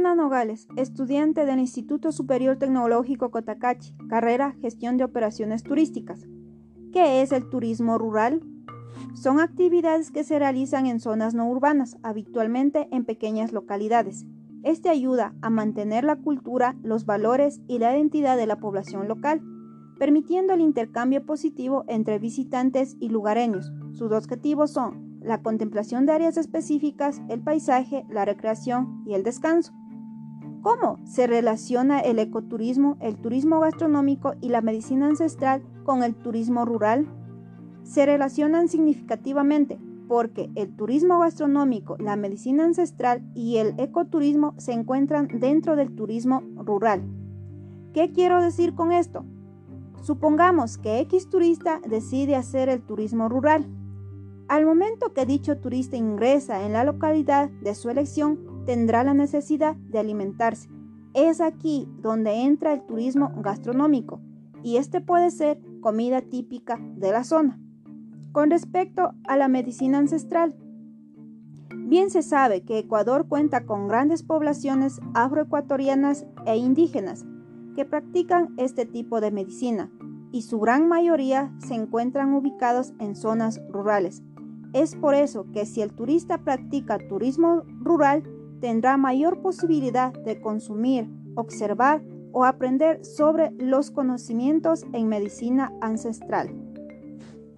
Nogales, estudiante del Instituto Superior Tecnológico Cotacachi, carrera Gestión de Operaciones Turísticas. ¿Qué es el turismo rural? Son actividades que se realizan en zonas no urbanas, habitualmente en pequeñas localidades. Este ayuda a mantener la cultura, los valores y la identidad de la población local, permitiendo el intercambio positivo entre visitantes y lugareños. Sus objetivos son la contemplación de áreas específicas, el paisaje, la recreación y el descanso. ¿Cómo se relaciona el ecoturismo, el turismo gastronómico y la medicina ancestral con el turismo rural? Se relacionan significativamente porque el turismo gastronómico, la medicina ancestral y el ecoturismo se encuentran dentro del turismo rural. ¿Qué quiero decir con esto? Supongamos que X turista decide hacer el turismo rural. Al momento que dicho turista ingresa en la localidad de su elección, tendrá la necesidad de alimentarse. Es aquí donde entra el turismo gastronómico y este puede ser comida típica de la zona. Con respecto a la medicina ancestral, bien se sabe que Ecuador cuenta con grandes poblaciones afroecuatorianas e indígenas que practican este tipo de medicina y su gran mayoría se encuentran ubicados en zonas rurales. Es por eso que si el turista practica turismo rural, tendrá mayor posibilidad de consumir, observar o aprender sobre los conocimientos en medicina ancestral.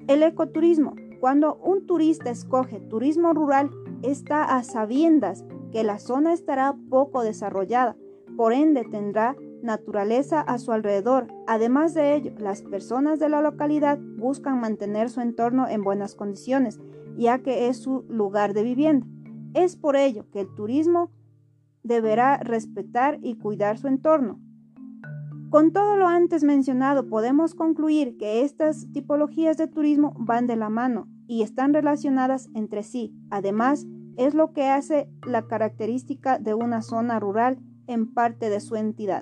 El ecoturismo. Cuando un turista escoge turismo rural, está a sabiendas que la zona estará poco desarrollada, por ende tendrá naturaleza a su alrededor. Además de ello, las personas de la localidad buscan mantener su entorno en buenas condiciones, ya que es su lugar de vivienda. Es por ello que el turismo deberá respetar y cuidar su entorno. Con todo lo antes mencionado, podemos concluir que estas tipologías de turismo van de la mano y están relacionadas entre sí. Además, es lo que hace la característica de una zona rural en parte de su entidad.